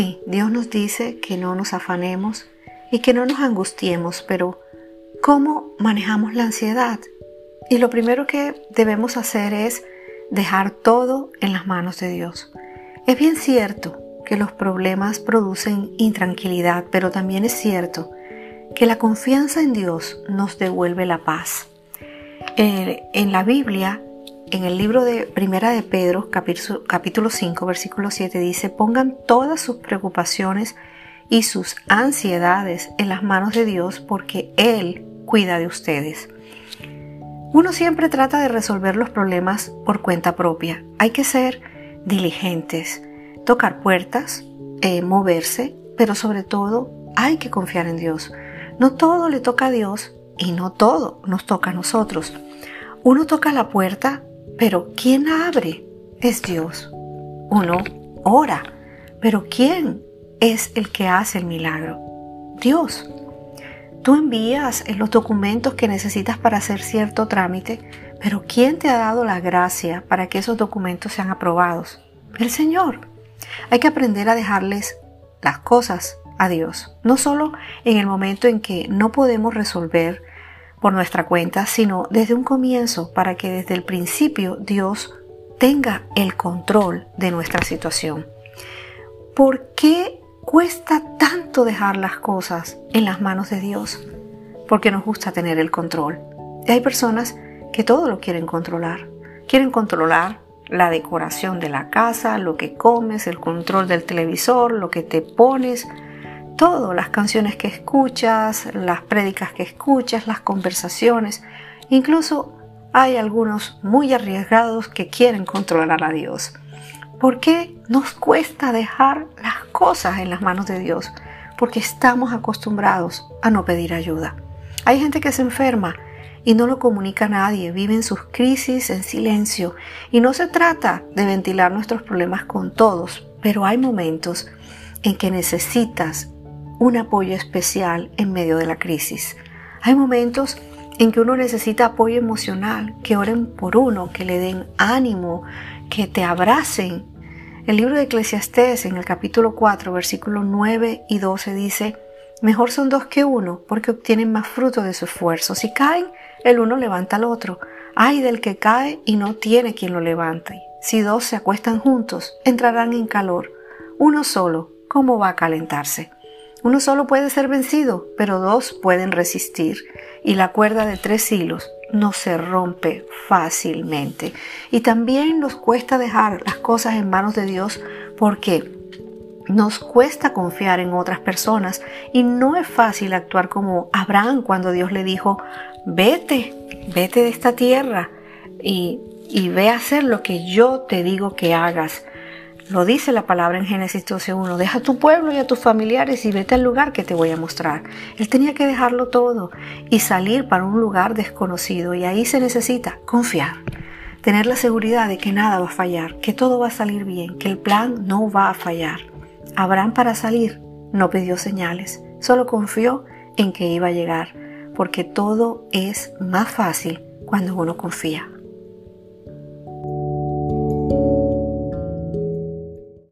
Sí, Dios nos dice que no nos afanemos y que no nos angustiemos, pero ¿cómo manejamos la ansiedad? Y lo primero que debemos hacer es dejar todo en las manos de Dios. Es bien cierto que los problemas producen intranquilidad, pero también es cierto que la confianza en Dios nos devuelve la paz. Eh, en la Biblia, en el libro de Primera de Pedro, capítulo 5, versículo 7, dice, pongan todas sus preocupaciones y sus ansiedades en las manos de Dios porque Él cuida de ustedes. Uno siempre trata de resolver los problemas por cuenta propia. Hay que ser diligentes, tocar puertas, eh, moverse, pero sobre todo hay que confiar en Dios. No todo le toca a Dios y no todo nos toca a nosotros. Uno toca la puerta, pero ¿quién abre? Es Dios. Uno ora, pero ¿quién es el que hace el milagro? Dios. Tú envías los documentos que necesitas para hacer cierto trámite, pero ¿quién te ha dado la gracia para que esos documentos sean aprobados? El Señor. Hay que aprender a dejarles las cosas a Dios, no solo en el momento en que no podemos resolver por nuestra cuenta, sino desde un comienzo para que desde el principio Dios tenga el control de nuestra situación. ¿Por qué cuesta tanto dejar las cosas en las manos de Dios? Porque nos gusta tener el control. Y hay personas que todo lo quieren controlar. Quieren controlar la decoración de la casa, lo que comes, el control del televisor, lo que te pones, todo, las canciones que escuchas, las prédicas que escuchas, las conversaciones. Incluso hay algunos muy arriesgados que quieren controlar a Dios. ¿Por qué nos cuesta dejar las cosas en las manos de Dios? Porque estamos acostumbrados a no pedir ayuda. Hay gente que se enferma y no lo comunica a nadie, viven sus crisis en silencio y no se trata de ventilar nuestros problemas con todos, pero hay momentos en que necesitas un apoyo especial en medio de la crisis. Hay momentos en que uno necesita apoyo emocional, que oren por uno, que le den ánimo, que te abracen. El libro de Eclesiastés en el capítulo 4, versículos 9 y 12 dice, Mejor son dos que uno, porque obtienen más fruto de su esfuerzo. Si caen, el uno levanta al otro. Ay del que cae y no tiene quien lo levante. Si dos se acuestan juntos, entrarán en calor. Uno solo, ¿cómo va a calentarse? Uno solo puede ser vencido, pero dos pueden resistir. Y la cuerda de tres hilos no se rompe fácilmente. Y también nos cuesta dejar las cosas en manos de Dios porque nos cuesta confiar en otras personas y no es fácil actuar como Abraham cuando Dios le dijo, vete, vete de esta tierra y, y ve a hacer lo que yo te digo que hagas. Lo dice la palabra en Génesis 12.1. Deja tu pueblo y a tus familiares y vete al lugar que te voy a mostrar. Él tenía que dejarlo todo y salir para un lugar desconocido y ahí se necesita confiar. Tener la seguridad de que nada va a fallar, que todo va a salir bien, que el plan no va a fallar. Abraham para salir no pidió señales, solo confió en que iba a llegar, porque todo es más fácil cuando uno confía.